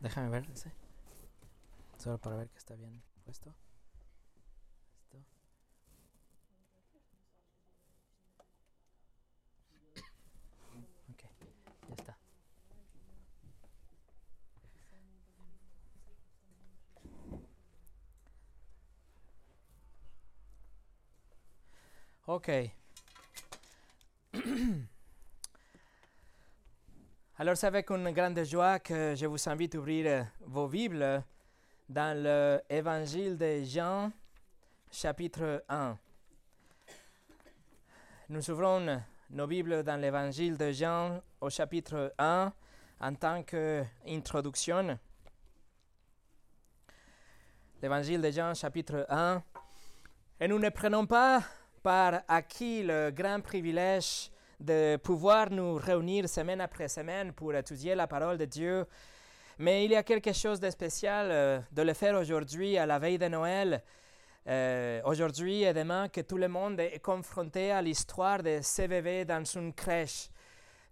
Déjame ver ese. Solo para ver que está bien puesto. Esto. Ya está. Ok. Alors c'est avec une grande joie que je vous invite à ouvrir euh, vos Bibles dans l'évangile de Jean, chapitre 1. Nous ouvrons nos Bibles dans l'évangile de Jean au chapitre 1 en tant qu'introduction. L'évangile de Jean, chapitre 1. Et nous ne prenons pas par acquis le grand privilège de pouvoir nous réunir semaine après semaine pour étudier la parole de Dieu. Mais il y a quelque chose de spécial euh, de le faire aujourd'hui, à la veille de Noël. Euh, aujourd'hui et demain, que tout le monde est confronté à l'histoire de CVV dans une crèche.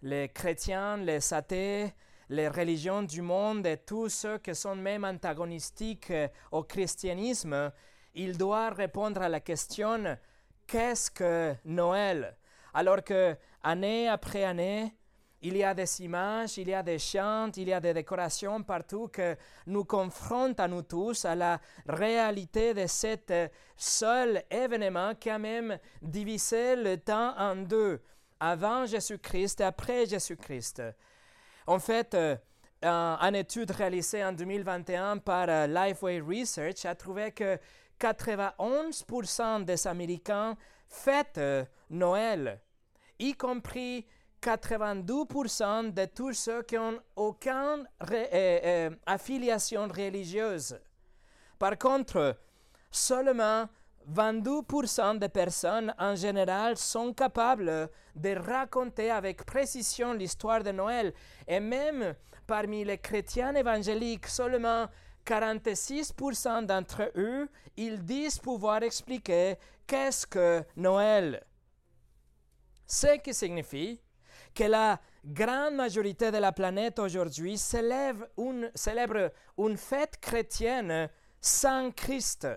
Les chrétiens, les athées, les religions du monde et tous ceux qui sont même antagonistiques euh, au christianisme, ils doivent répondre à la question qu'est-ce que Noël? Alors que année après année, il y a des images, il y a des chants, il y a des décorations partout que nous confrontent à nous tous à la réalité de cet seul événement qui a même divisé le temps en deux, avant Jésus-Christ et après Jésus-Christ. En fait, une étude réalisée en 2021 par Lifeway Research a trouvé que 91% des Américains fêtent Noël, y compris 82% de tous ceux qui n'ont aucune affiliation religieuse. Par contre, seulement 22% des personnes en général sont capables de raconter avec précision l'histoire de Noël. Et même parmi les chrétiens évangéliques, seulement 46% d'entre eux, ils disent pouvoir expliquer qu'est-ce que Noël. Ce qui signifie que la grande majorité de la planète aujourd'hui célèbre une, célèbre une fête chrétienne sans Christ,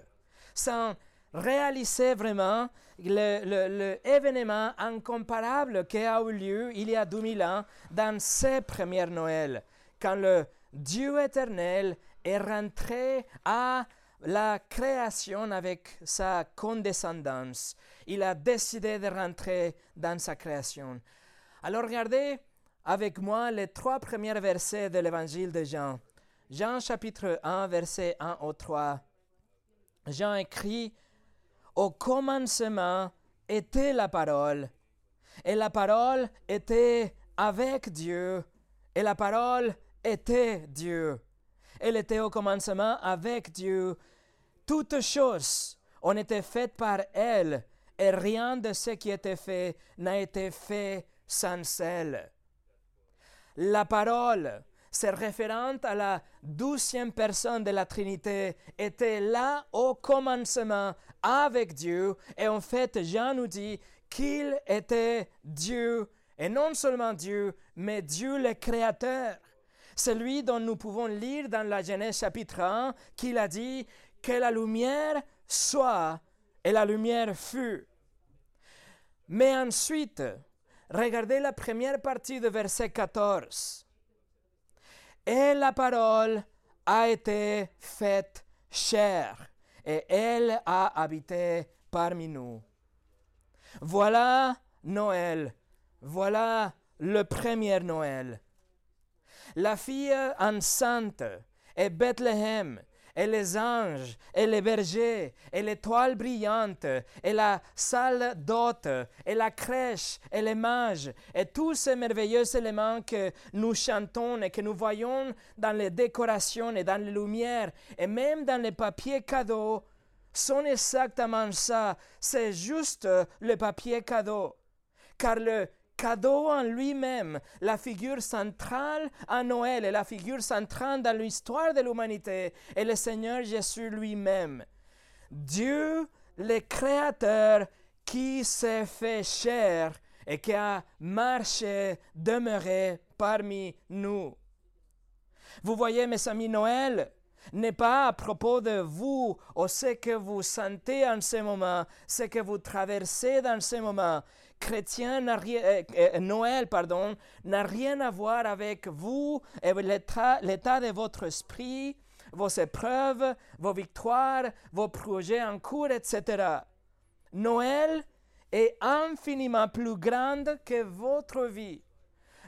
sans réaliser vraiment l'événement incomparable qui a eu lieu il y a 2000 ans dans ces premières Noëls, quand le Dieu éternel est rentré à la création avec sa condescendance. Il a décidé de rentrer dans sa création. Alors regardez avec moi les trois premiers versets de l'évangile de Jean. Jean chapitre 1, verset 1 au 3. Jean écrit, Au commencement était la parole, et la parole était avec Dieu, et la parole était Dieu. Elle était au commencement avec Dieu. Toutes choses ont été faites par elle, et rien de ce qui était fait n'a été fait sans elle. La parole, c'est référente à la douzième personne de la Trinité, était là au commencement avec Dieu. Et en fait, Jean nous dit qu'il était Dieu, et non seulement Dieu, mais Dieu le Créateur. Celui dont nous pouvons lire dans la Genèse chapitre 1 qu'il a dit que la lumière soit et la lumière fut. Mais ensuite, regardez la première partie de verset 14. Et la parole a été faite chair et elle a habité parmi nous. Voilà Noël, voilà le premier Noël. La fille enceinte et Bethléem et les anges, et les bergers, et l'étoile brillante, et la salle d'hôte, et la crèche, et les mages, et tous ces merveilleux éléments que nous chantons et que nous voyons dans les décorations et dans les lumières, et même dans les papiers cadeaux, sont exactement ça. C'est juste le papier cadeau. Car le cadeau en lui-même, la figure centrale à Noël et la figure centrale dans l'histoire de l'humanité est le Seigneur Jésus lui-même. Dieu, le Créateur, qui s'est fait chair et qui a marché, demeuré parmi nous. Vous voyez, mes amis, Noël n'est pas à propos de vous ou ce que vous sentez en ce moment, ce que vous traversez dans ce moment. Euh, euh, Noël, pardon, n'a rien à voir avec vous et l'état de votre esprit, vos épreuves, vos victoires, vos projets en cours, etc. Noël est infiniment plus grande que votre vie.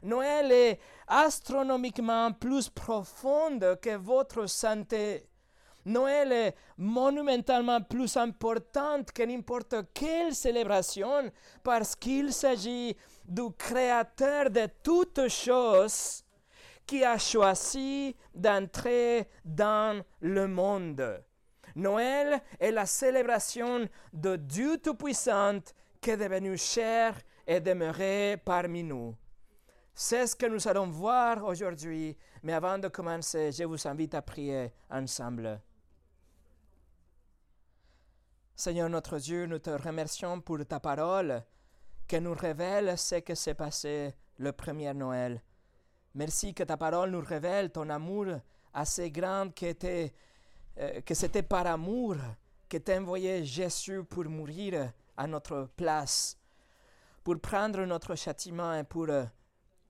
Noël est astronomiquement plus profonde que votre santé. Noël est monumentalement plus importante que n'importe quelle célébration parce qu'il s'agit du Créateur de toutes choses qui a choisi d'entrer dans le monde. Noël est la célébration de Dieu Tout-Puissant qui est devenu cher et demeuré parmi nous. C'est ce que nous allons voir aujourd'hui, mais avant de commencer, je vous invite à prier ensemble. Seigneur notre Dieu, nous te remercions pour ta parole qui nous révèle ce que s'est passé le premier Noël. Merci que ta parole nous révèle ton amour assez grand que, euh, que c'était par amour que tu envoyé Jésus pour mourir à notre place, pour prendre notre châtiment et pour euh,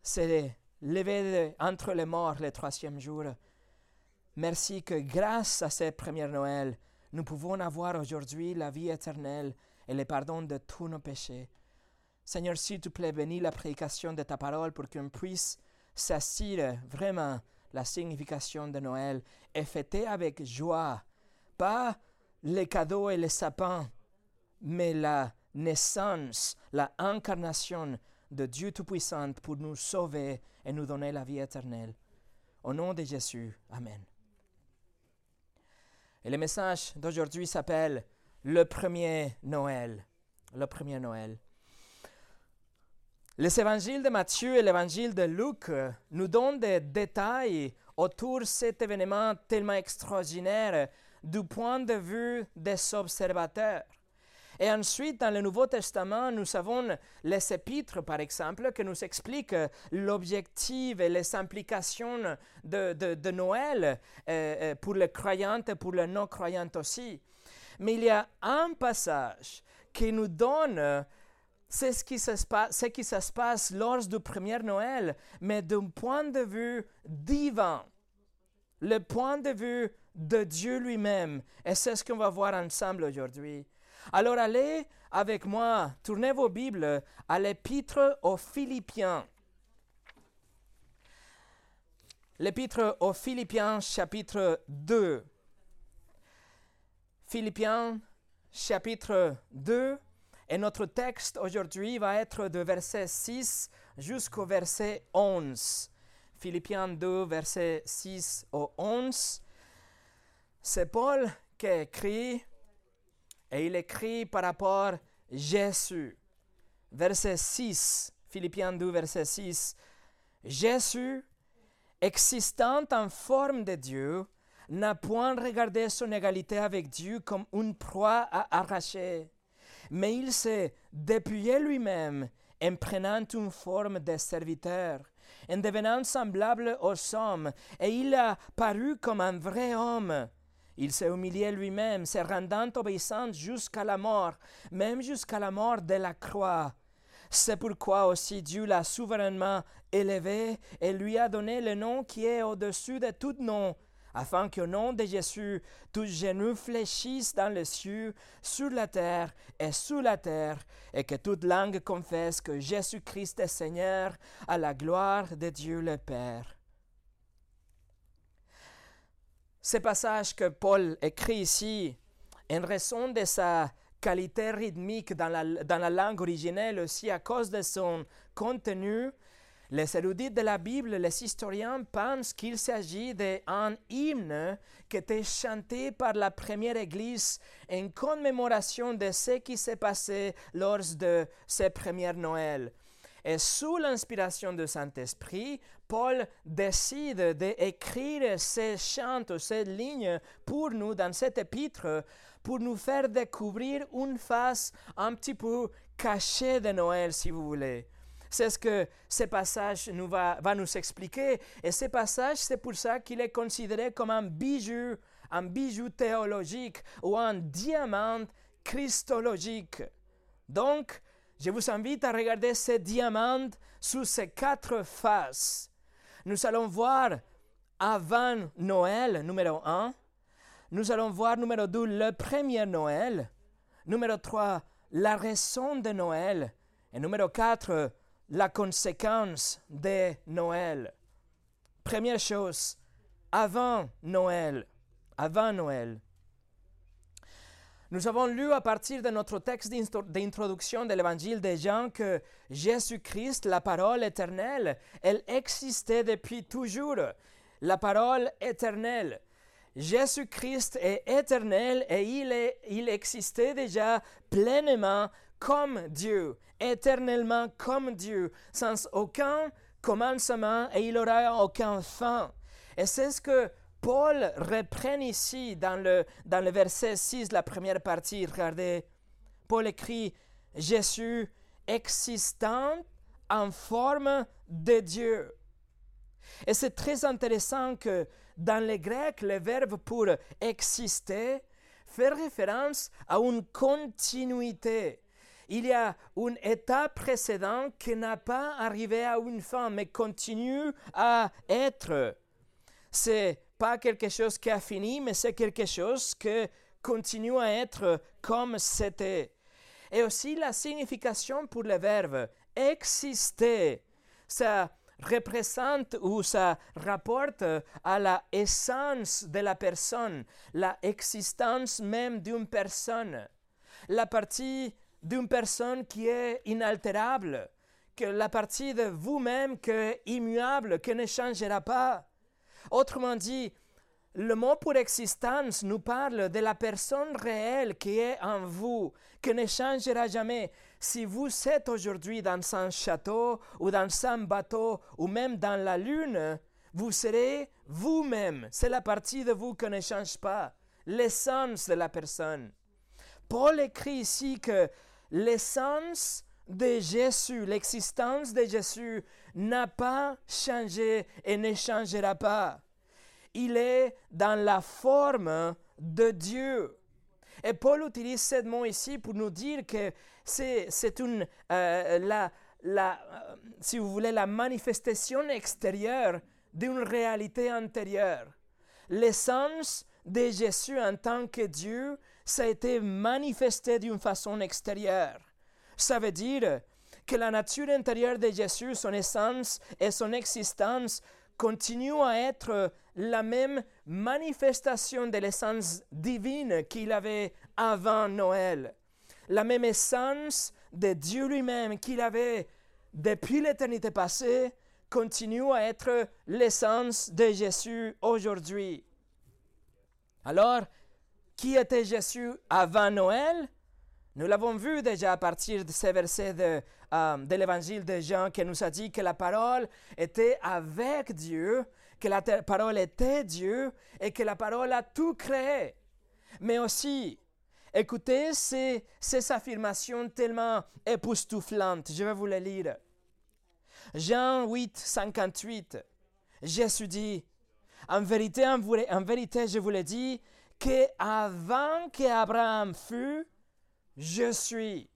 se lever entre les morts le troisième jour. Merci que grâce à cette première Noël, nous pouvons avoir aujourd'hui la vie éternelle et le pardon de tous nos péchés. Seigneur, s'il te plaît, bénis la prédication de ta parole pour qu'on puisse s'assurer vraiment la signification de Noël et fêter avec joie, pas les cadeaux et les sapins, mais la naissance, la incarnation de Dieu Tout-Puissant pour nous sauver et nous donner la vie éternelle. Au nom de Jésus, Amen. Et le message d'aujourd'hui s'appelle Le premier Noël. Le premier Noël. Les évangiles de Matthieu et l'évangile de Luc nous donnent des détails autour de cet événement tellement extraordinaire du point de vue des observateurs. Et ensuite, dans le Nouveau Testament, nous avons les épîtres, par exemple, qui nous expliquent l'objectif et les implications de, Noël euh, euh, pour les croyants et pour les non-croyants aussi. Mais il y a un passage qui nous donne ce qui, se ce qui se passe lors du premier Noël, mais d'un point de vue divin, le point de vue de Dieu lui-même. Et c'est ce qu'on va voir ensemble aujourd'hui. Alors allez avec moi, tournez vos Bibles à l'épître aux Philippiens. L'épître aux Philippiens chapitre 2. Philippiens chapitre 2. Et notre texte aujourd'hui va être de verset 6 jusqu'au verset 11. Philippiens 2, verset 6 au 11. C'est Paul qui écrit et il écrit par rapport à Jésus. Verset 6, Philippiens 2, verset 6. Jésus, existant en forme de Dieu, n'a point regardé son égalité avec Dieu comme une proie à arracher, mais il s'est dépouillé lui-même en prenant une forme de serviteur, en devenant semblable aux hommes, et il a paru comme un vrai homme. Il s'est humilié lui-même, se rendant obéissant jusqu'à la mort, même jusqu'à la mort de la croix. C'est pourquoi aussi Dieu l'a souverainement élevé et lui a donné le nom qui est au-dessus de tout nom, afin qu'au nom de Jésus, tous genoux fléchissent dans les cieux, sur la terre et sous la terre, et que toute langue confesse que Jésus-Christ est Seigneur, à la gloire de Dieu le Père. Ce passage que Paul écrit ici, en raison de sa qualité rythmique dans la, langue originelle, aussi à cause de son contenu, les érudits de la Bible, les historiens pensent qu'il s'agit d'un hymne qui était chanté par la première Église en commémoration de ce qui s'est passé lors de ces premières Noëls. Et sous l'inspiration du Saint-Esprit, Paul décide d'écrire ces chants, ces lignes pour nous dans cet épître, pour nous faire découvrir une face un petit peu cachée de Noël, si vous voulez. C'est ce que ce passage nous va, va nous expliquer. Et ce passage, c'est pour ça qu'il est considéré comme un bijou, un bijou théologique ou un diamant christologique. Donc, je vous invite à regarder ce diamant sous ses quatre faces. Nous allons voir avant Noël, numéro 1. Nous allons voir numéro 2, le premier Noël. Numéro 3, la raison de Noël. Et numéro 4, la conséquence de Noël. Première chose, avant Noël. Avant Noël. Nous avons lu à partir de notre texte d'introduction de l'évangile de Jean que Jésus-Christ, la parole éternelle, elle existait depuis toujours. La parole éternelle. Jésus-Christ est éternel et il, est, existait déjà pleinement comme Dieu, éternellement comme Dieu, sans aucun commencement et il n'aura aucun fin. Et c'est ce que Paul reprend ici dans le, dans le verset 6, la première partie. Regardez, Paul écrit Jésus existant en forme de Dieu. Et c'est très intéressant que dans le grec, le verbe pour exister fait référence à une continuité. Il y a une étape précédente qui n'a pas arrivé à une fin, mais continue à être. C'est pas quelque chose qui a fini, mais c'est quelque chose qui continue à être comme c'était. Et aussi la signification pour le verbe exister, ça représente ou ça rapporte à la essence de la personne, la existence même d'une personne, la partie d'une personne qui est inaltérable, que la partie de vous-même qui est immuable, qui ne changera pas. Autrement dit, le mot pour existence nous parle de la personne réelle qui est en vous, qui ne changera jamais. Si vous êtes aujourd'hui dans un château ou dans un bateau ou même dans la lune, vous serez vous-même. C'est la partie de vous qui ne change pas, l'essence de la personne. Paul écrit ici que l'essence de Jésus, l'existence de Jésus n'a pas changé et ne changera pas. Il est dans la forme de Dieu. Et Paul utilise ce mot ici pour nous dire que c'est une, euh, la, la, euh, si vous voulez, la manifestation extérieure d'une réalité intérieure. L'essence de Jésus en tant que Dieu, ça a été manifesté d'une façon extérieure. Ça veut dire que la nature intérieure de Jésus, son essence et son existence continuent à être la même manifestation de l'essence divine qu'il avait avant Noël. La même essence de Dieu lui-même qu'il avait depuis l'éternité passée continue à être l'essence de Jésus aujourd'hui. Alors, qui était Jésus avant Noël? Nous l'avons vu déjà à partir de ces versets de, euh, de l'évangile de Jean qui nous a dit que la parole était avec Dieu, que la parole était Dieu et que la parole a tout créé. Mais aussi, écoutez ces, ces affirmations tellement époustouflantes. Je vais vous les lire. Jean 8, 58. Jésus dit, en vérité, en, vérité, je vous le dis, qu'avant qu'Abraham fût, je suis.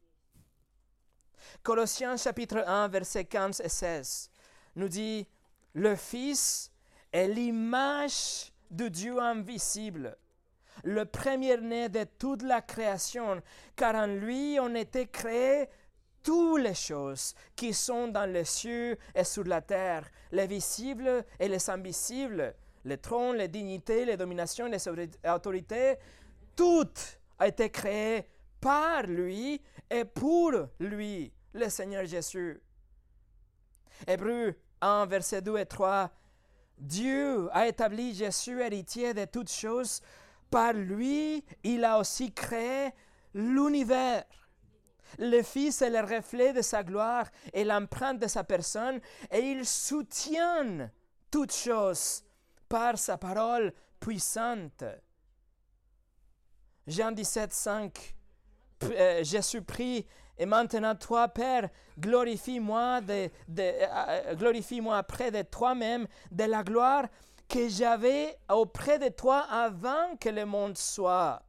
Colossiens chapitre 1, versets 15 et 16 nous dit, le Fils est l'image de Dieu invisible, le premier-né de toute la création, car en lui ont été créées toutes les choses qui sont dans les cieux et sur la terre, les visibles et les invisibles, les trônes, les dignités, les dominations, les autorités, tout a été créé par lui et pour lui, le Seigneur Jésus. Hébreu 1, verset 2 et 3. Dieu a établi Jésus héritier de toutes choses. Par lui, il a aussi créé l'univers. Le Fils est le reflet de sa gloire et l'empreinte de sa personne, et il soutient toutes choses par sa parole puissante. Jean 17, 5 euh, Jésus prie Et maintenant, toi, Père, glorifie-moi de, euh, glorifie-moi près de toi-même de la gloire que j'avais auprès de toi avant que le monde soit.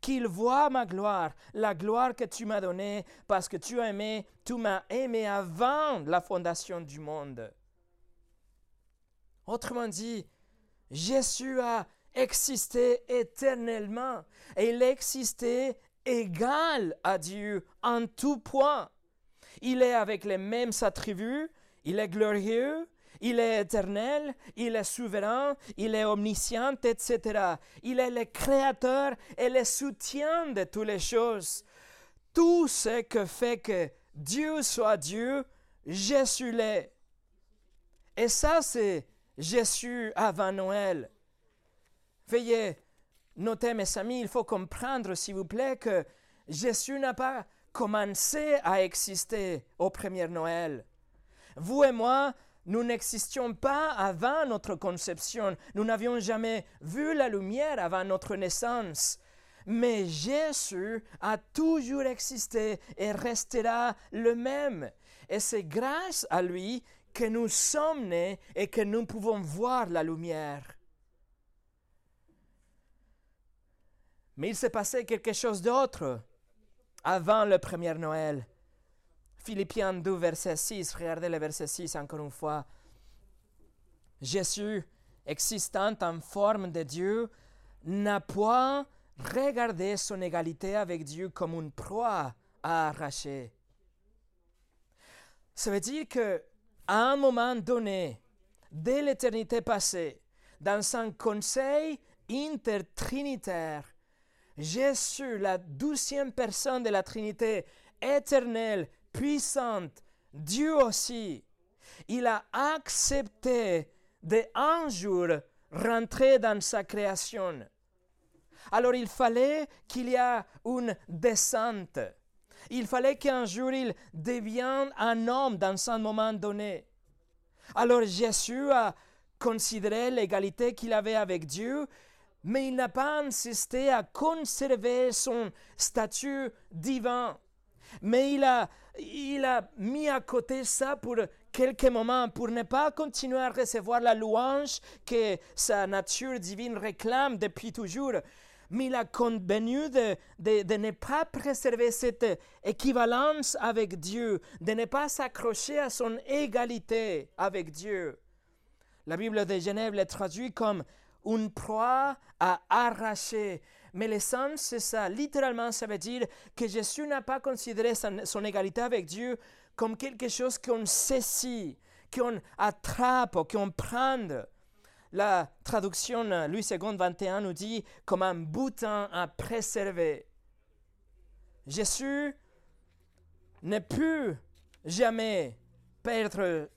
Qu'il voit ma gloire, la gloire que tu m'as donnée, parce que tu as aimé, tu m'as aimé avant la fondation du monde. Autrement dit, Jésus a existé éternellement et il existait égal à Dieu en tout point. Il est avec les mêmes attributs, il est glorieux, il est éternel, il est souverain, il est omniscient, etc. Il est le créateur et le soutien de toutes les choses. Tout ce que fait que Dieu soit Dieu, Jésus l'est. Et ça, c'est Jésus avant Noël. Veuillez noter, mes amis, il faut comprendre, s'il vous plaît, que Jésus n'a pas commencé à exister au premier Noël. Vous et moi, nous n'existions pas avant notre conception. Nous n'avions jamais vu la lumière avant notre naissance. Mais Jésus a toujours existé et restera le même. Et c'est grâce à lui que nous sommes nés et que nous pouvons voir la lumière. Mais il s'est passé quelque chose d'autre avant le premier Noël. Philippiens 2, verset 6, regardez le verset 6 encore une fois. Jésus, existant en forme de Dieu, n'a point regardé son égalité avec Dieu comme une proie à arracher. Ça veut dire que à un moment donné, dès l'éternité passée, dans un conseil intertrinitaire, Jésus, la douzième personne de la Trinité, éternelle, puissante, Dieu aussi, il a accepté de un jour rentrer dans sa création. Alors il fallait qu'il y ait une descente. Il fallait qu'un jour il devienne un homme dans un moment donné. Alors Jésus a considéré l'égalité qu'il avait avec Dieu, mais il n'a pas insisté à conserver son statut divin. Mais il a, il a mis à côté ça pour quelques moments, pour ne pas continuer à recevoir la louange que sa nature divine réclame depuis toujours. Mais il a convenu de, de, de ne pas préserver cette équivalence avec Dieu, de ne pas s'accrocher à son égalité avec Dieu. La Bible de Genève le traduit comme une proie à arracher. Mais le sens, c'est ça. Littéralement, ça veut dire que Jésus n'a pas considéré son, égalité avec Dieu comme quelque chose qu'on saisit, qu'on attrape, qu'on prend. La traduction Louis II 21 nous dit comme un bouton à préserver. Jésus ne peut jamais perdre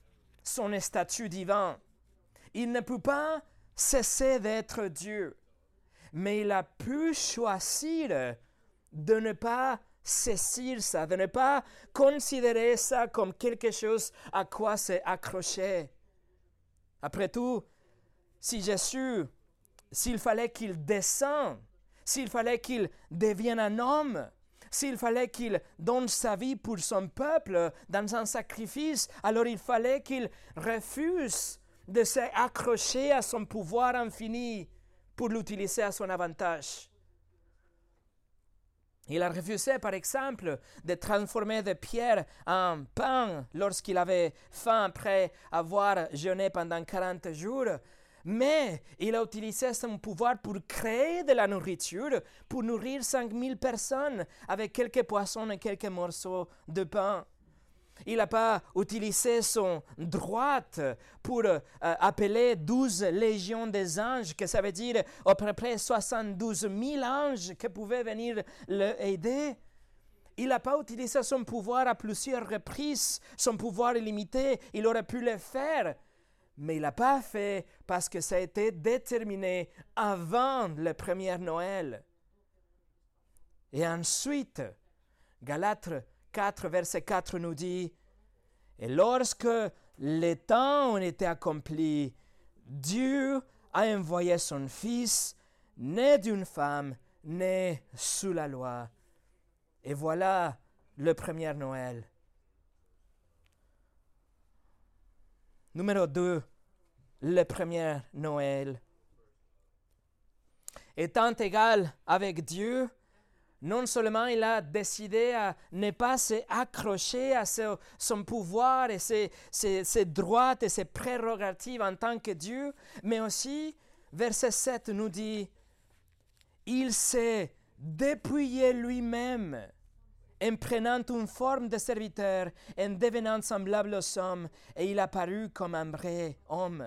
son statut divin. Il ne peut pas cesser d'être Dieu mais il a pu choisir de ne pas saisir ça, de ne pas considérer ça comme quelque chose à quoi c'est accroché. Après tout, si Jésus, s'il fallait qu'il descende, s'il fallait qu'il devienne un homme, s'il fallait qu'il donne sa vie pour son peuple dans un sacrifice, alors il fallait qu'il refuse de s'accrocher à son pouvoir infini pour l'utiliser à son avantage. Il a refusé, par exemple, de transformer des pierres en pain lorsqu'il avait faim après avoir jeûné pendant 40 jours. Mais il a utilisé son pouvoir pour créer de la nourriture, pour nourrir 5000 personnes avec quelques poissons et quelques morceaux de pain. Il n'a pas utilisé son droite pour euh, appeler douze légions des anges, que ça veut dire à peu près 72 000 anges qui pouvaient venir l'aider. Il n'a pas utilisé son pouvoir à plusieurs reprises, son pouvoir illimité. Il aurait pu le faire, mais il n'a pas fait parce que ça a été déterminé avant le premier Noël. Et ensuite, Galates 4, verset 4 nous dit, Et lorsque les temps ont été accomplis, Dieu a envoyé son Fils, né d'une femme, né sous la loi. Et voilà le premier Noël. Numéro 2, le premier Noël. Étant égal avec Dieu, non seulement il a décidé à ne pas s'accrocher à son pouvoir et ses, ses, droits et ses prérogatives en tant que Dieu, mais aussi, verset 7 nous dit, il s'est dépouillé lui-même en prenant une forme de serviteur, en devenant semblable aux hommes, et il apparut comme un vrai homme.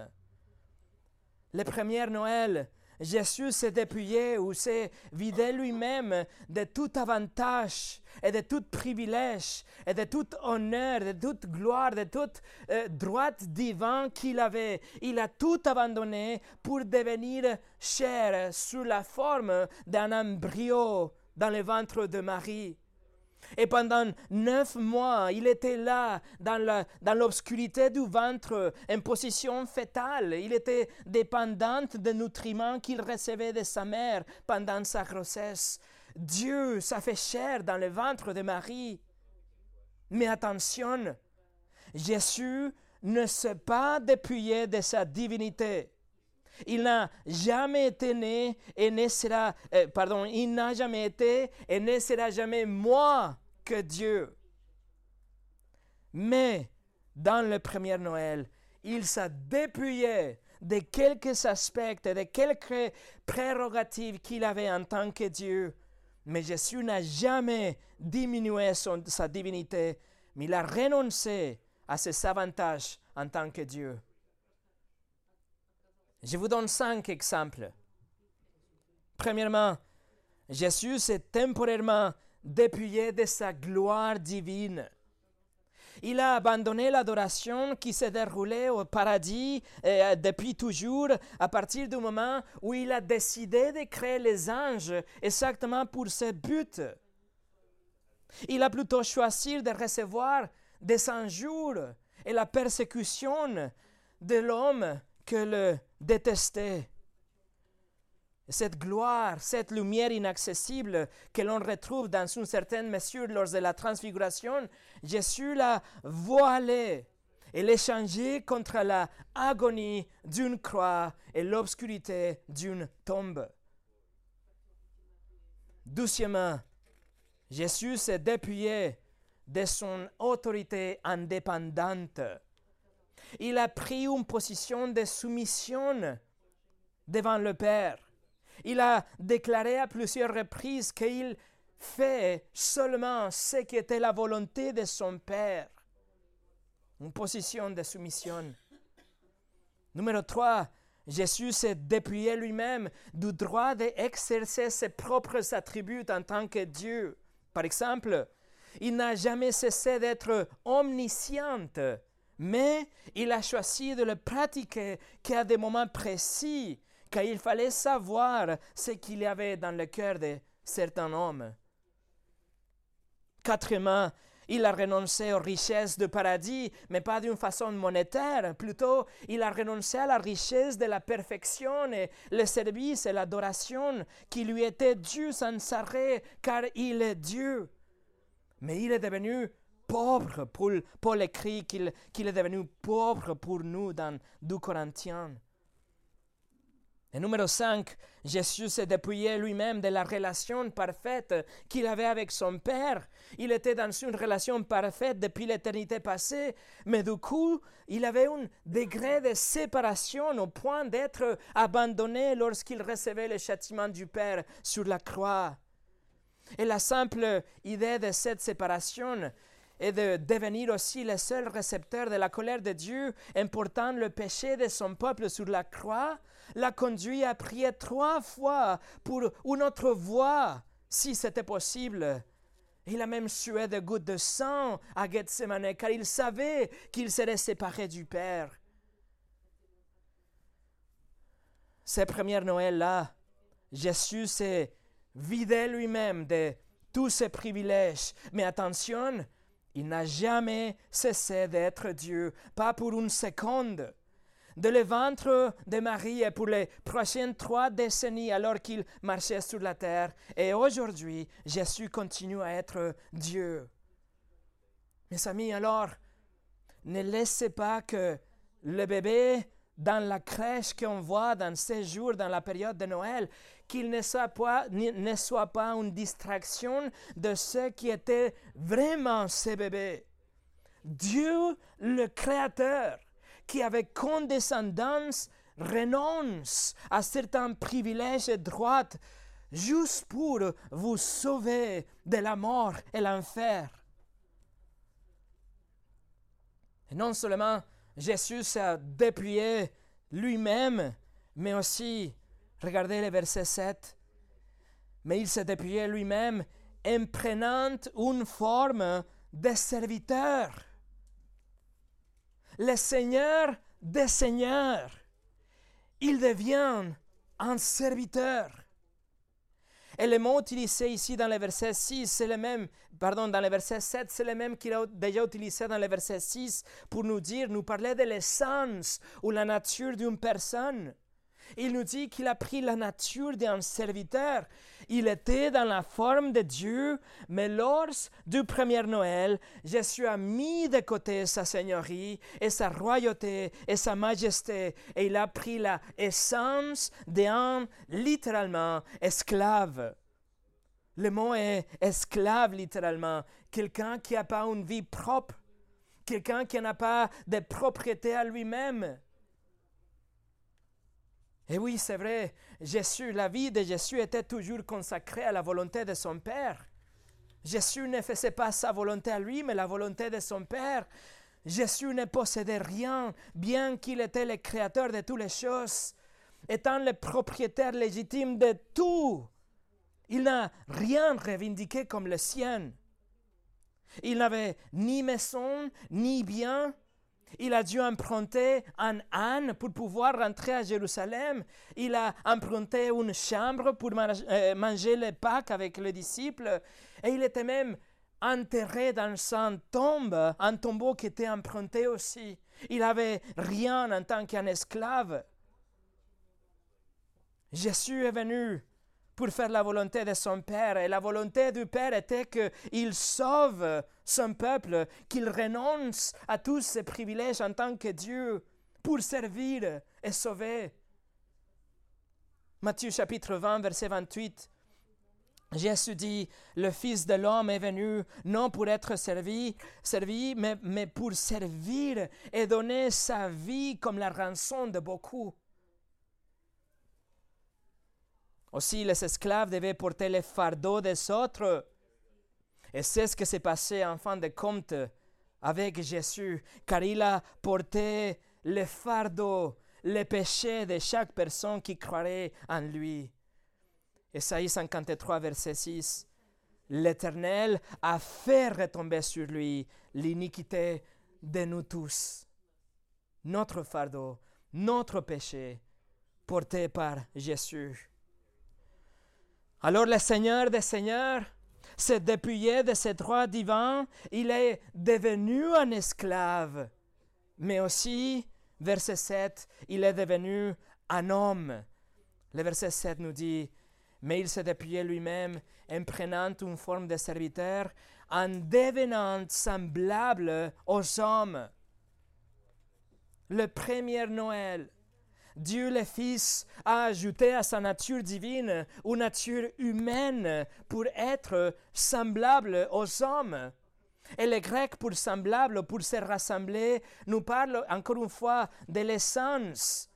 Le premier Noël, Jésus s'est dépouillé ou s'est vidé lui-même de tout avantage et de tout privilège et de tout honneur, de toute gloire, de toute euh, droite divin qu'il avait. Il a tout abandonné pour devenir chair sous la forme d'un embryo dans le ventre de Marie. Et pendant neuf mois, il était là, dans l'obscurité du ventre, en position fétale. Il était dépendant des nutriments qu'il recevait de sa mère pendant sa grossesse. Dieu, ça fait chair dans le ventre de Marie. Mais attention, Jésus ne s'est pas dépouillé de sa divinité. Il n'a jamais été et ne sera, euh, pardon, il n'a jamais été et sera jamais moi que Dieu. Mais dans le premier Noël, il s'est dépouillé de quelques aspects, de quelques prérogatives qu'il avait en tant que Dieu. Mais Jésus n'a jamais diminué sa divinité, mais il a renoncé à ses avantages en tant que Dieu. Je vous donne cinq exemples. Premièrement, Jésus s'est temporairement dépouillé de sa gloire divine. Il a abandonné l'adoration qui s'est déroulée au paradis euh, depuis toujours, à partir du moment où il a décidé de créer les anges exactement pour ce but. Il a plutôt choisi de recevoir des injures et la persécution de l'homme que le détester. Cette gloire, cette lumière inaccessible que l'on retrouve dans une certaine mesure lors de la transfiguration, Jésus l'a voilée et l'a changée contre la agonie d'une croix et l'obscurité d'une tombe. Doucement, Jésus s'est dépouillé de son autorité indépendante il a pris une position de soumission devant le Père. Il a déclaré à plusieurs reprises qu'il fait seulement ce qui était la volonté de son Père. Une position de soumission. Numéro 3, Jésus s'est dépouillé lui-même du droit d'exercer ses propres attributs en tant que Dieu. Par exemple, il n'a jamais cessé d'être omnisciente mais il a choisi de le pratiquer qu'à des moments précis, car il fallait savoir ce qu'il y avait dans le cœur de certains hommes. Quatrièmement, il a renoncé aux richesses du paradis, mais pas d'une façon monétaire. Plutôt, il a renoncé à la richesse de la perfection et le service et l'adoration qui lui étaient dus sans arrêt, car il est Dieu. Mais il est devenu pauvre. Paul, Paul qu'il est devenu pauvre pour nous dans 2 Corinthiens. Et numéro 5, Jésus s'est dépouillé lui-même de la relation parfaite qu'il avait avec son Père. Il était dans une relation parfaite depuis l'éternité passée, mais du coup, il avait un degré de séparation au point d'être abandonné lorsqu'il recevait le châtiment du Père sur la croix. Et la simple idée de cette séparation et de devenir aussi le seul récepteur de la colère de Dieu en portant le péché de son peuple sur la croix, l'a conduit à prier trois fois pour une autre voie, si c'était possible. Il a même sué des gouttes de sang à Gethsemane, car il savait qu'il serait séparé du Père. Ces premières Noël-là, Jésus s'est vidé lui-même de tous ses privilèges. Mais attention, il n'a jamais cessé d'être Dieu, pas pour une seconde. De le ventre de Marie et pour les prochaines trois décennies alors qu'il marchait sur la terre. Et aujourd'hui, Jésus continue à être Dieu. Mes amis, alors, ne laissez pas que le bébé dans la crèche qu'on voit dans ces jours, dans la période de Noël, qu'il ne soit pas, une distraction de ce qui était vraiment ces bébés. Dieu, le Créateur, qui avec condescendance renonce à certains privilèges et droits juste pour vous sauver de la mort et l'enfer. Et non seulement Jésus s'est dépouillé lui-même, mais aussi, regardez le verset 7, mais il s'est dépouillé lui-même en prenant une forme de serviteur. Le Seigneur des Seigneurs, il devient un serviteur. Et le mot utilisé ici dans le verset 6, c'est le même, pardon, dans le verset 7, c'est le même qu'il a déjà utilisé dans le verset 6 pour nous dire, nous parler de l'essence ou la nature d'une personne. Il nous dit qu'il a pris la nature d'un serviteur. Il était dans la forme de Dieu, mais lors du premier Noël, Jésus a mis de côté sa seigneurie et sa royauté et sa majesté, et il a pris la essence d'un littéralement esclave. Le mot est esclave littéralement, quelqu'un qui n'a pas une vie propre, quelqu'un qui n'a pas de propriété à lui-même. Et oui, c'est vrai, Jésus, la vie de Jésus était toujours consacrée à la volonté de son Père. Jésus ne faisait pas sa volonté à lui, mais la volonté de son Père. Jésus ne possédait rien, bien qu'il était le créateur de toutes les choses, étant le propriétaire légitime de tout. Il n'a rien revendiqué comme le sien. Il n'avait ni maison, ni bien, il a dû emprunter un âne pour pouvoir rentrer à Jérusalem. Il a emprunté une chambre pour euh, manger les Pâques avec les disciples. Et il était même enterré dans sa tombe, un tombeau qui était emprunté aussi. Il n'avait rien en tant qu'un esclave. Jésus est venu pour faire la volonté de son Père. Et la volonté du Père était qu'il sauve son peuple, qu'il renonce à tous ses privilèges en tant que Dieu pour servir et sauver. Matthieu chapitre 20, verset 28. Jésus dit, le Fils de l'homme est venu non pour être servi, servi mais, mais pour servir et donner sa vie comme la rançon de beaucoup. Aussi, les esclaves devaient porter les fardeaux des autres. Et c'est ce qui s'est passé en fin de compte avec Jésus, car il a porté les fardeaux, les péchés de chaque personne qui croirait en lui. Esaïe 53, verset 6. L'Éternel a fait retomber sur lui l'iniquité de nous tous. Notre fardeau, notre péché, porté par Jésus. Alors le Seigneur des Seigneurs s'est dépouillé de ses droits divins, il est devenu un esclave. Mais aussi, verset 7, il est devenu un homme. Le verset 7 nous dit, mais il s'est dépouillé lui-même en prenant une forme de serviteur, en devenant semblable aux hommes. Le premier Noël, Dieu le Fils a ajouté à sa nature divine une nature humaine pour être semblable aux hommes. Et le grec pour semblable, pour se rassembler, nous parle encore une fois de l'essence.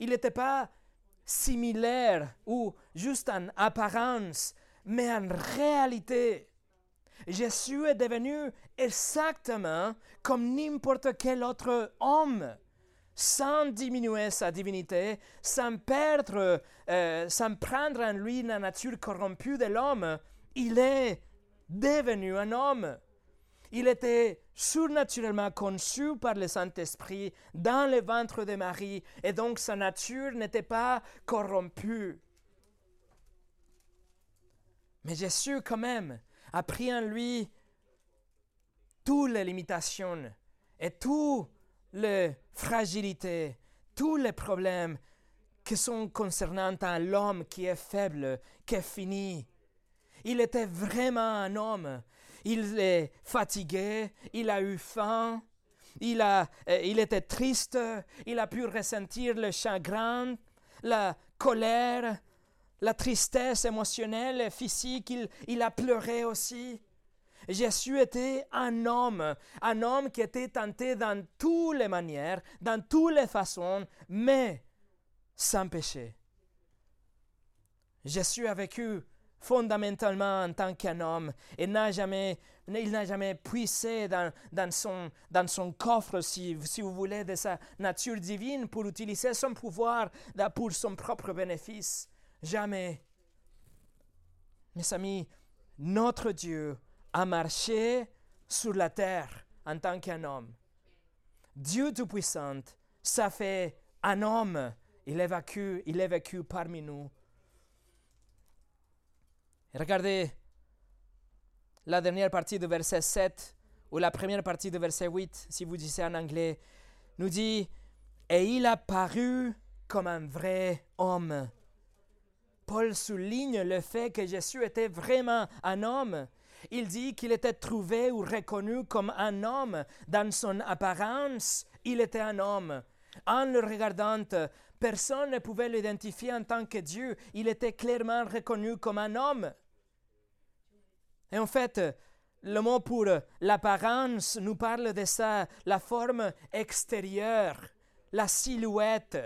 Il n'était pas similaire ou juste en apparence, mais en réalité. Jésus est devenu exactement comme n'importe quel autre homme sans diminuer sa divinité, sans perdre, euh, sans prendre en lui la nature corrompue de l'homme, il est devenu un homme. Il était surnaturellement conçu par le Saint-Esprit dans le ventre de Marie et donc sa nature n'était pas corrompue. Mais Jésus quand même a pris en lui toutes les limitations et tout les fragilités, tous les problèmes qui sont concernant un l'homme qui est faible, qui est fini. Il était vraiment un homme. il est fatigué, il a eu faim, il, a, euh, il était triste, il a pu ressentir le chagrin, la colère, la tristesse émotionnelle et physique, il, il a pleuré aussi. Jésus était un homme, un homme qui était tenté dans toutes les manières, dans toutes les façons, mais sans péché. Jésus a vécu fondamentalement en tant qu'un homme et n'a jamais, il n'a jamais puissé dans, dans, son, dans son coffre, si, si vous voulez, de sa nature divine pour utiliser son pouvoir pour son propre bénéfice. Jamais. Mes amis, notre Dieu a marché sur la terre en tant qu'un homme. Dieu Tout-Puissant, ça fait un homme. Il est vécu, il vécu parmi nous. Regardez la dernière partie du verset 7 ou la première partie du verset 8, si vous disiez en anglais, nous dit Et il a paru comme un vrai homme. Paul souligne le fait que Jésus était vraiment un homme. Il dit qu'il était trouvé ou reconnu comme un homme. Dans son apparence, il était un homme. En le regardant, personne ne pouvait l'identifier en tant que Dieu. Il était clairement reconnu comme un homme. Et en fait, le mot pour l'apparence nous parle de ça, la forme extérieure, la silhouette.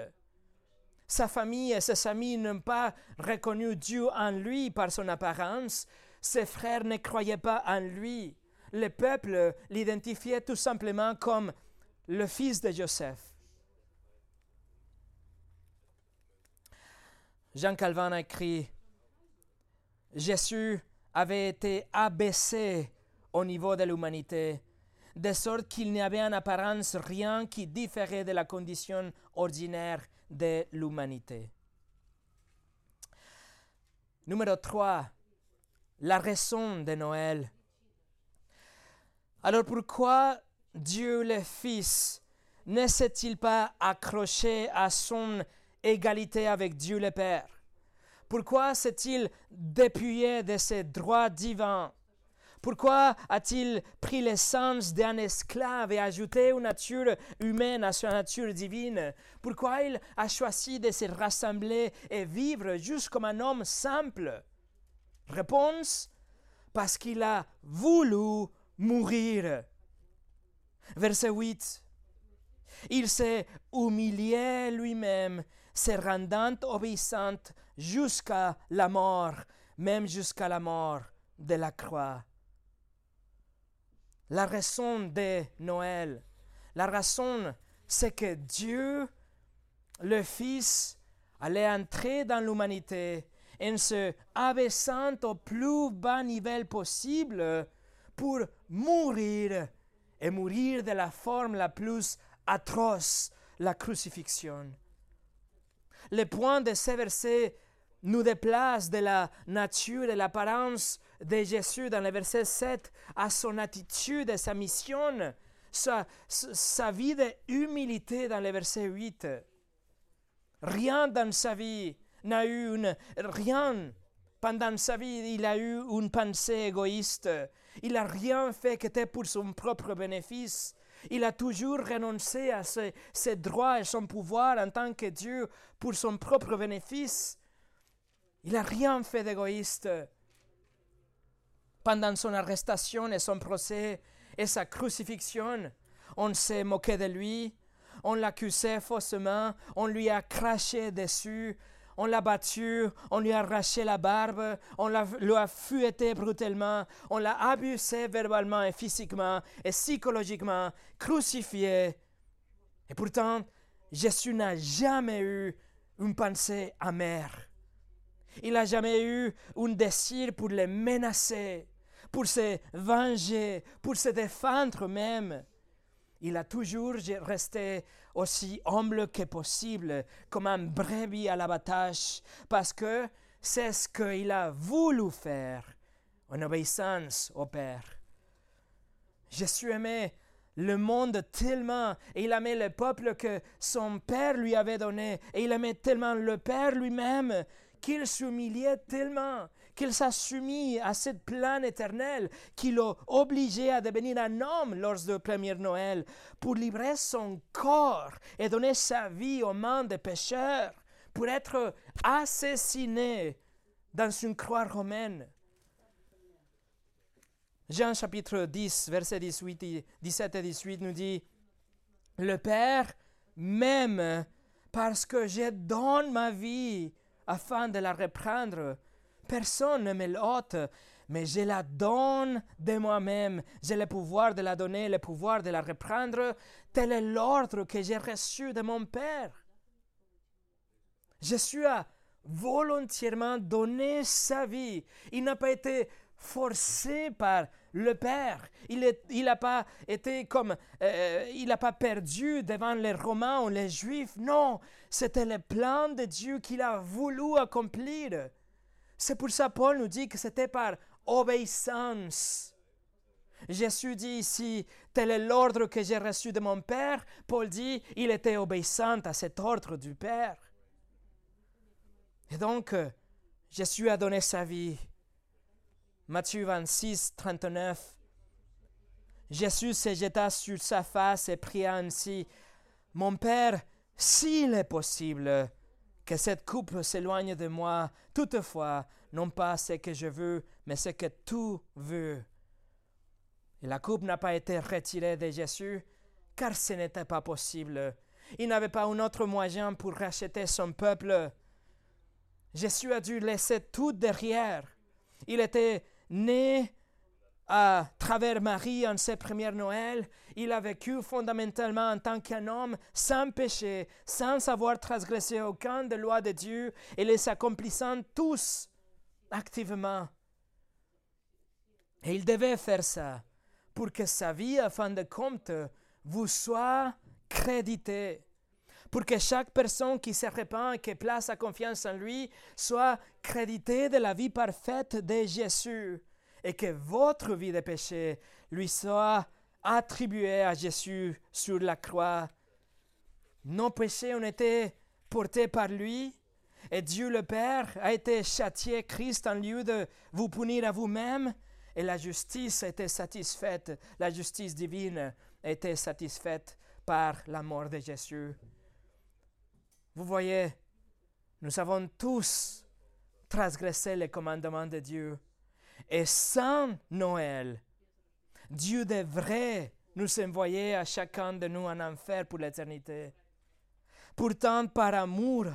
Sa famille et ses amis n'ont pas reconnu Dieu en lui par son apparence. Ses frères ne croyaient pas en lui. Le peuple l'identifiait tout simplement comme le fils de Joseph. Jean Calvin a écrit Jésus avait été abaissé au niveau de l'humanité, de sorte qu'il n'y avait en apparence rien qui différait de la condition ordinaire de l'humanité. Numéro 3. La raison de Noël. Alors pourquoi Dieu le Fils ne s'est-il pas accroché à son égalité avec Dieu le Père? Pourquoi s'est-il dépouillé de ses droits divins? Pourquoi a-t-il pris l'essence d'un esclave et ajouté une nature humaine à sa nature divine? Pourquoi il a choisi de se rassembler et vivre juste comme un homme simple? Réponse Parce qu'il a voulu mourir. Verset 8. Il s'est humilié lui-même, se rendant obéissant jusqu'à la mort, même jusqu'à la mort de la croix. La raison de Noël, la raison, c'est que Dieu, le Fils, allait entrer dans l'humanité en se abaissant au plus bas niveau possible pour mourir et mourir de la forme la plus atroce, la crucifixion. Le point de ces versets nous déplace de la nature et l'apparence de Jésus dans le verset 7 à son attitude et sa mission, sa, sa vie d'humilité dans le verset 8. Rien dans sa vie n'a eu rien pendant sa vie, il a eu une pensée égoïste. Il n'a rien fait que était pour son propre bénéfice. Il a toujours renoncé à ses, ses droits et son pouvoir en tant que Dieu pour son propre bénéfice. Il n'a rien fait d'égoïste. Pendant son arrestation et son procès et sa crucifixion, on s'est moqué de lui, on l'accusait faussement, on lui a craché dessus, on l'a battu, on lui a arraché la barbe, on l'a, fuité brutalement, on l'a abusé verbalement et physiquement et psychologiquement, crucifié. Et pourtant, Jésus n'a jamais eu une pensée amère. Il n'a jamais eu un désir pour les menacer, pour se venger, pour se défendre même. Il a toujours resté aussi humble que possible, comme un brebis à l'abattage, parce que c'est ce qu'il a voulu faire en obéissance au Père. Jésus aimait le monde tellement, et il aimait le peuple que son Père lui avait donné, et il aimait tellement le Père lui-même qu'il s'humiliait tellement qu'il s'est soumis à cette plan éternel qui l'a obligé à devenir un homme lors du premier Noël pour libérer son corps et donner sa vie aux mains des pécheurs, pour être assassiné dans une croix romaine. Jean chapitre 10, versets 18, 17 et 18 nous dit, Le Père m'aime parce que je donne ma vie afin de la reprendre. Personne ne me l'ôte, mais je la donne de moi-même. J'ai le pouvoir de la donner, le pouvoir de la reprendre. Tel est l'ordre que j'ai reçu de mon Père. Jésus a volontairement donné sa vie. Il n'a pas été forcé par le Père. Il n'a pas été comme, euh, il n'a pas perdu devant les Romains ou les Juifs. Non, c'était le plan de Dieu qu'il a voulu accomplir. C'est pour ça Paul nous dit que c'était par obéissance. Jésus dit ici, tel est l'ordre que j'ai reçu de mon Père. Paul dit, il était obéissant à cet ordre du Père. Et donc, euh, Jésus a donné sa vie Matthieu 26, 39. Jésus se jeta sur sa face et pria ainsi Mon Père, s'il est possible, que cette coupe s'éloigne de moi, toutefois, non pas ce que je veux, mais ce que tu veux. Et la coupe n'a pas été retirée de Jésus, car ce n'était pas possible. Il n'avait pas un autre moyen pour racheter son peuple. Jésus a dû laisser tout derrière. Il était né à travers Marie en ses premières Noël, il a vécu fondamentalement en tant qu'un homme sans péché, sans avoir transgressé aucun des lois de Dieu et les accomplissant tous activement. Et il devait faire ça pour que sa vie, à fin de compte, vous soit créditée. Pour que chaque personne qui se répand et qui place sa confiance en lui soit créditée de la vie parfaite de Jésus et que votre vie de péché lui soit attribuée à Jésus sur la croix. Nos péchés ont été portés par lui et Dieu le Père a été châtié Christ en lieu de vous punir à vous-même et la justice été satisfaite, la justice divine été satisfaite par la mort de Jésus. Vous voyez, nous avons tous transgressé les commandements de Dieu. Et sans Noël, Dieu devrait nous envoyer à chacun de nous en enfer pour l'éternité. Pourtant, par amour,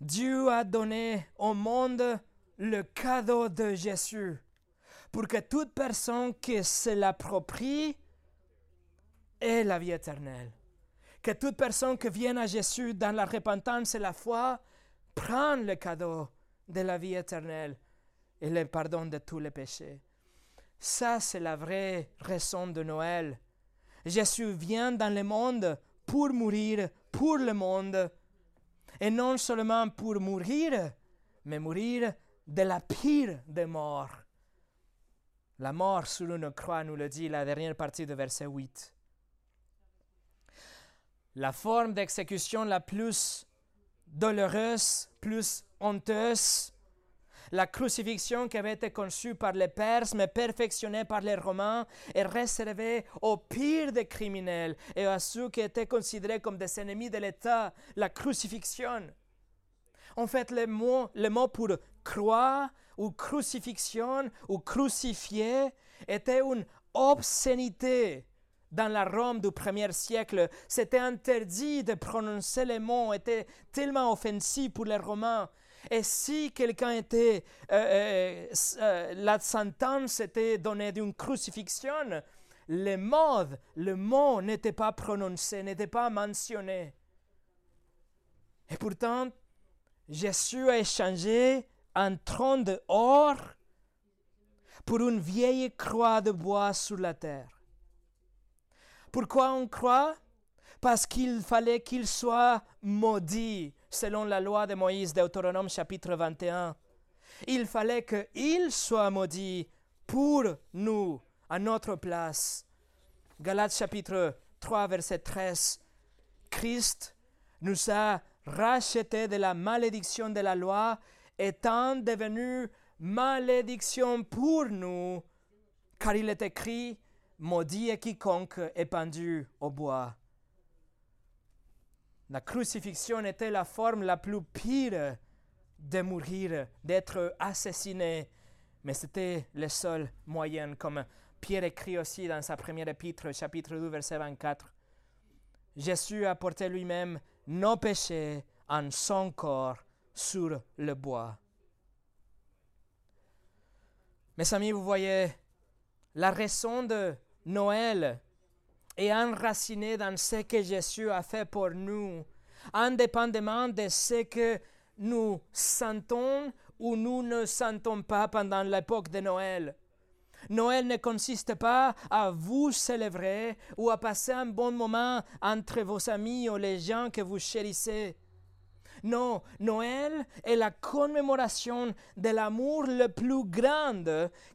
Dieu a donné au monde le cadeau de Jésus pour que toute personne qui se l'approprie ait la vie éternelle. Que toute personne qui vient à Jésus dans la repentance et la foi prenne le cadeau de la vie éternelle et le pardon de tous les péchés. Ça, c'est la vraie raison de Noël. Jésus vient dans le monde pour mourir pour le monde. Et non seulement pour mourir, mais mourir de la pire des morts. La mort sur une croix nous le dit la dernière partie de verset 8. La forme d'exécution la plus douloureuse, plus honteuse, la crucifixion qui avait été conçue par les Perses, mais perfectionnée par les Romains, est réservée aux pires des criminels et à ceux qui étaient considérés comme des ennemis de l'État, la crucifixion. En fait, le mot, le mot pour croix ou crucifixion ou crucifié était une obscénité dans la Rome du premier siècle. C'était interdit de prononcer les mots, était tellement offensif pour les Romains. Et si quelqu'un était, euh, euh, euh, la sentence était donnée d'une crucifixion, le mot, le mot n'était pas prononcé, n'était pas mentionné. Et pourtant, Jésus a échangé un trône d'or pour une vieille croix de bois sur la terre. Pourquoi on croit? Parce qu'il fallait qu'il soit maudit selon la loi de Moïse, Deutéronome chapitre 21. Il fallait qu'il soit maudit pour nous, à notre place. Galates chapitre 3, verset 13. Christ nous a rachetés de la malédiction de la loi, étant devenu malédiction pour nous, car il est écrit, maudit est quiconque est pendu au bois. La crucifixion était la forme la plus pire de mourir, d'être assassiné, mais c'était le seul moyen, comme Pierre écrit aussi dans sa première épître, chapitre 2, verset 24. Jésus a porté lui-même nos péchés en son corps sur le bois. Mes amis, vous voyez, la raison de Noël est enracinée dans ce que Jésus a fait pour nous, indépendamment de ce que nous sentons ou nous ne sentons pas pendant l'époque de Noël. Noël ne consiste pas à vous célébrer ou à passer un bon moment entre vos amis ou les gens que vous chérissez. Non, Noël est la commémoration de l'amour le plus grand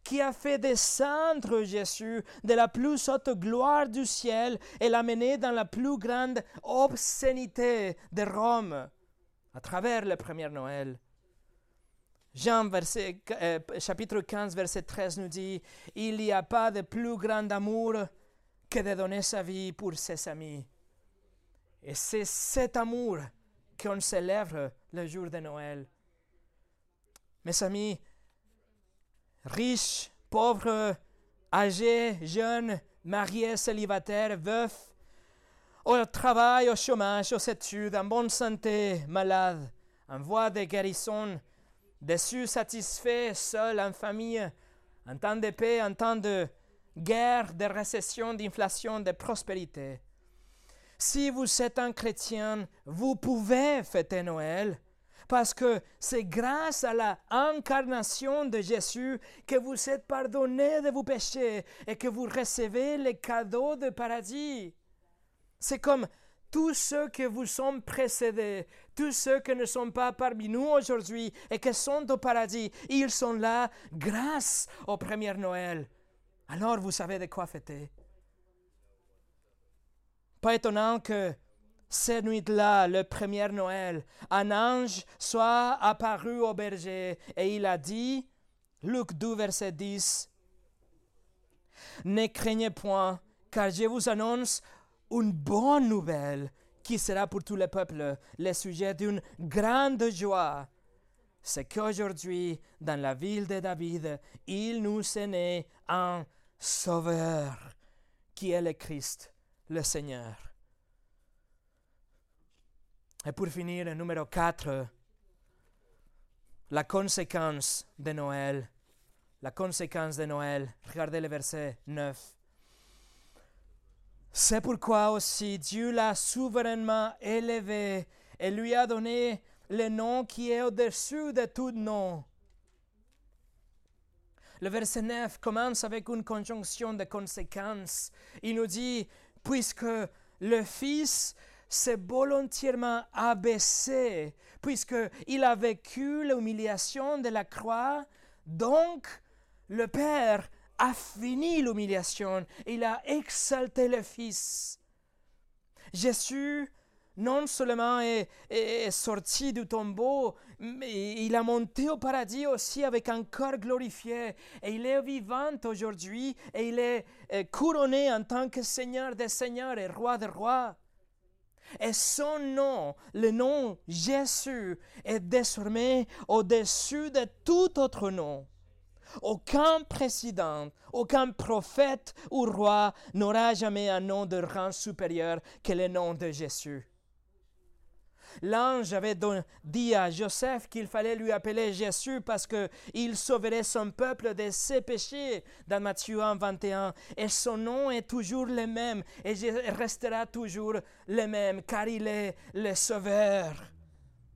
qui a fait descendre Jésus de la plus haute gloire du ciel et l'amener dans la plus grande obscénité de Rome à travers le premier Noël. Jean euh, chapitre 15, verset 13 nous dit, Il n'y a pas de plus grand amour que de donner sa vie pour ses amis. Et c'est cet amour qu'on célèbre le jour de Noël. Mes amis, riches, pauvres, âgés, jeunes, mariés, célibataires, veufs, au travail, au chômage, aux études, en bonne santé, malades, en voie de guérison, déçus, satisfaits, seuls, en famille, en temps de paix, en temps de guerre, de récession, d'inflation, de prospérité. Si vous êtes un chrétien, vous pouvez fêter Noël parce que c'est grâce à la incarnation de Jésus que vous êtes pardonné de vos péchés et que vous recevez les cadeaux du paradis. C'est comme tous ceux que vous sont précédés, tous ceux qui ne sont pas parmi nous aujourd'hui et qui sont au paradis, ils sont là grâce au premier Noël. Alors vous savez de quoi fêter? Pas étonnant que cette nuit-là, le premier Noël, un ange soit apparu au berger et il a dit, Luc 2, verset 10, Ne craignez point, car je vous annonce une bonne nouvelle qui sera pour tout le peuple le sujet d'une grande joie. C'est qu'aujourd'hui, dans la ville de David, il nous est né un sauveur qui est le Christ le Seigneur. Et pour finir, numéro 4, la conséquence de Noël. La conséquence de Noël. Regardez le verset 9. C'est pourquoi aussi Dieu l'a souverainement élevé et lui a donné le nom qui est au-dessus de tout nom. Le verset 9 commence avec une conjonction de conséquences. Il nous dit puisque le Fils s'est volontairement abaissé, puisqu'il a vécu l'humiliation de la croix, donc le Père a fini l'humiliation, il a exalté le Fils. Jésus non seulement est, sorti du tombeau, mais il a monté au paradis aussi avec un corps glorifié. Et il est vivant aujourd'hui et il est euh, couronné en tant que Seigneur des Seigneurs et Roi des Rois. Et son nom, le nom Jésus, est désormais au-dessus de tout autre nom. Aucun président, aucun prophète ou roi n'aura jamais un nom de rang supérieur que le nom de Jésus. L'ange avait dit à Joseph qu'il fallait lui appeler Jésus parce qu'il sauverait son peuple de ses péchés dans Matthieu 1, 21. Et son nom est toujours le même et restera toujours le même car il est le sauveur.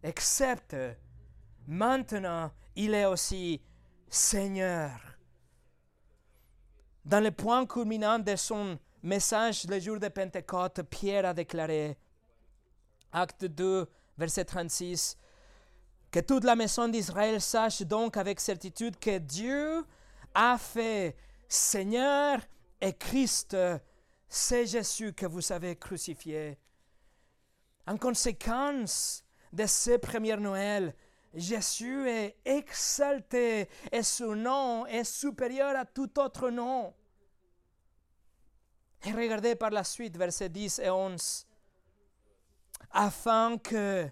Excepte maintenant, il est aussi Seigneur. Dans le point culminant de son message le jour de Pentecôte, Pierre a déclaré Acte 2, verset 36. Que toute la maison d'Israël sache donc avec certitude que Dieu a fait Seigneur et Christ. C'est Jésus que vous avez crucifié. En conséquence de ce premier Noël, Jésus est exalté et son nom est supérieur à tout autre nom. Et regardez par la suite, versets 10 et 11. Afin que,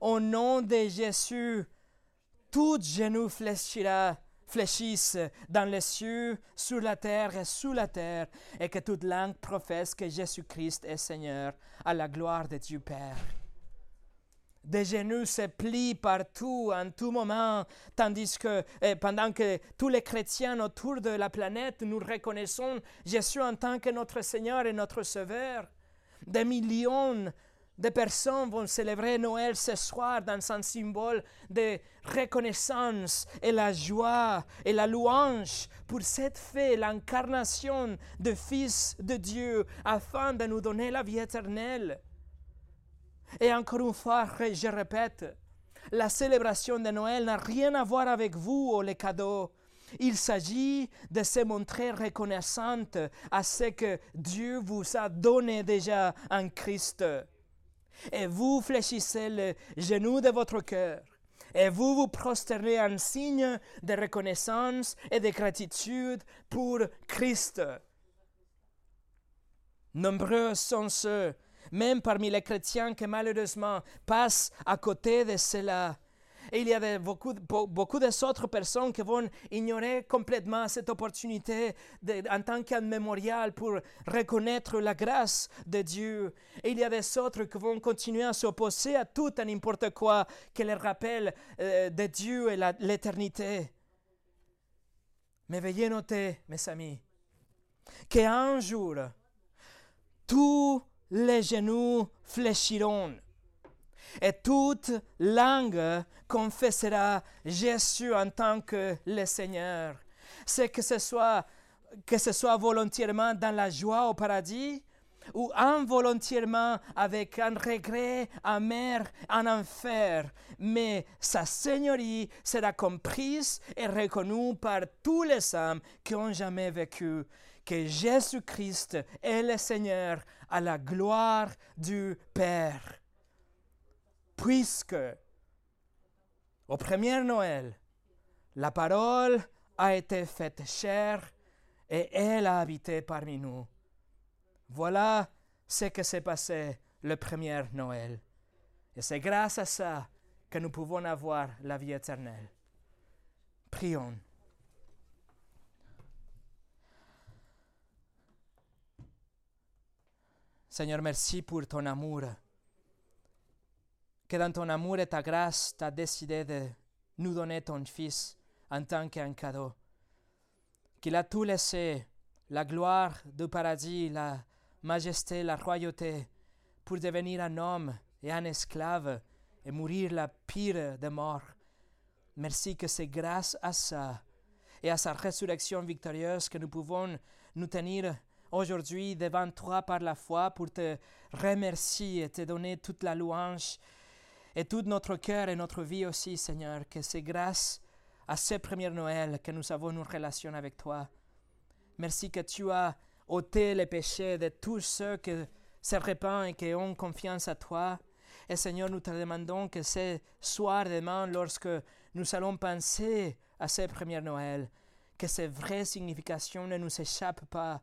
au nom de Jésus, tout genou fléchira, fléchisse dans les cieux, sur la terre et sous la terre, et que toute langue professe que Jésus-Christ est Seigneur, à la gloire de Dieu Père. Des genoux se plient partout, en tout moment, tandis que eh, pendant que tous les chrétiens autour de la planète, nous reconnaissons Jésus en tant que notre Seigneur et notre Sauveur. Des millions de personnes vont célébrer Noël ce soir dans un symbole de reconnaissance et la joie et la louange pour cette fête, l'incarnation de Fils de Dieu, afin de nous donner la vie éternelle. Et encore une fois, je répète, la célébration de Noël n'a rien à voir avec vous ou les cadeaux. Il s'agit de se montrer reconnaissante à ce que Dieu vous a donné déjà en Christ. Et vous fléchissez le genou de votre cœur. Et vous vous prosternez en signe de reconnaissance et de gratitude pour Christ. Nombreux sont ceux même parmi les chrétiens qui malheureusement passent à côté de cela. Et il y a beaucoup, beaucoup d'autres personnes qui vont ignorer complètement cette opportunité en tant qu'un mémorial pour reconnaître la grâce de Dieu. Et il y a des autres qui vont continuer à s'opposer à tout et n'importe quoi qui leur rappelle euh, de Dieu et l'éternité. Mais veuillez noter, mes amis, qu'un jour, tout les genoux fléchiront et toute langue confessera Jésus en tant que le Seigneur. C'est que ce soit que ce soit volontairement dans la joie au paradis ou involontairement avec un regret amer en enfer, mais sa seigneurie sera comprise et reconnue par tous les hommes qui ont jamais vécu que Jésus-Christ est le Seigneur à la gloire du Père. Puisque au premier Noël, la parole a été faite chair et elle a habité parmi nous. Voilà ce que s'est passé le premier Noël. Et c'est grâce à ça que nous pouvons avoir la vie éternelle. Prions. Seigneur, merci pour ton amour. Que dans ton amour et ta grâce, tu as décidé de nous donner ton Fils en tant qu'un cadeau. Qu'il a tout laissé, la gloire du paradis, la majesté, la royauté, pour devenir un homme et un esclave et mourir la pire des morts. Merci que c'est grâce à ça et à sa résurrection victorieuse que nous pouvons nous tenir aujourd'hui devant toi par la foi pour te remercier et te donner toute la louange et tout notre cœur et notre vie aussi, Seigneur, que c'est grâce à ce premier Noël que nous avons une relation avec toi. Merci que tu as ôté les péchés de tous ceux qui se répandent et qui ont confiance à toi. Et Seigneur, nous te demandons que ce soir, demain, lorsque nous allons penser à ce premier Noël, que ces vraies significations ne nous échappent pas,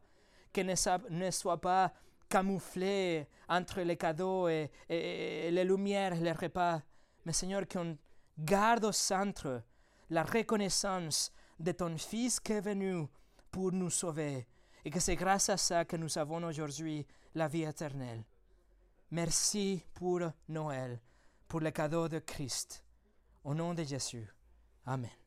que ne, soit pas camouflé entre les cadeaux et, les lumières, les repas. Mais Seigneur, qu'on garde au centre la reconnaissance de ton Fils qui est venu pour nous sauver. Et que c'est grâce à ça que nous avons aujourd'hui la vie éternelle. Merci pour Noël, pour le cadeau de Christ. Au nom de Jésus. Amen.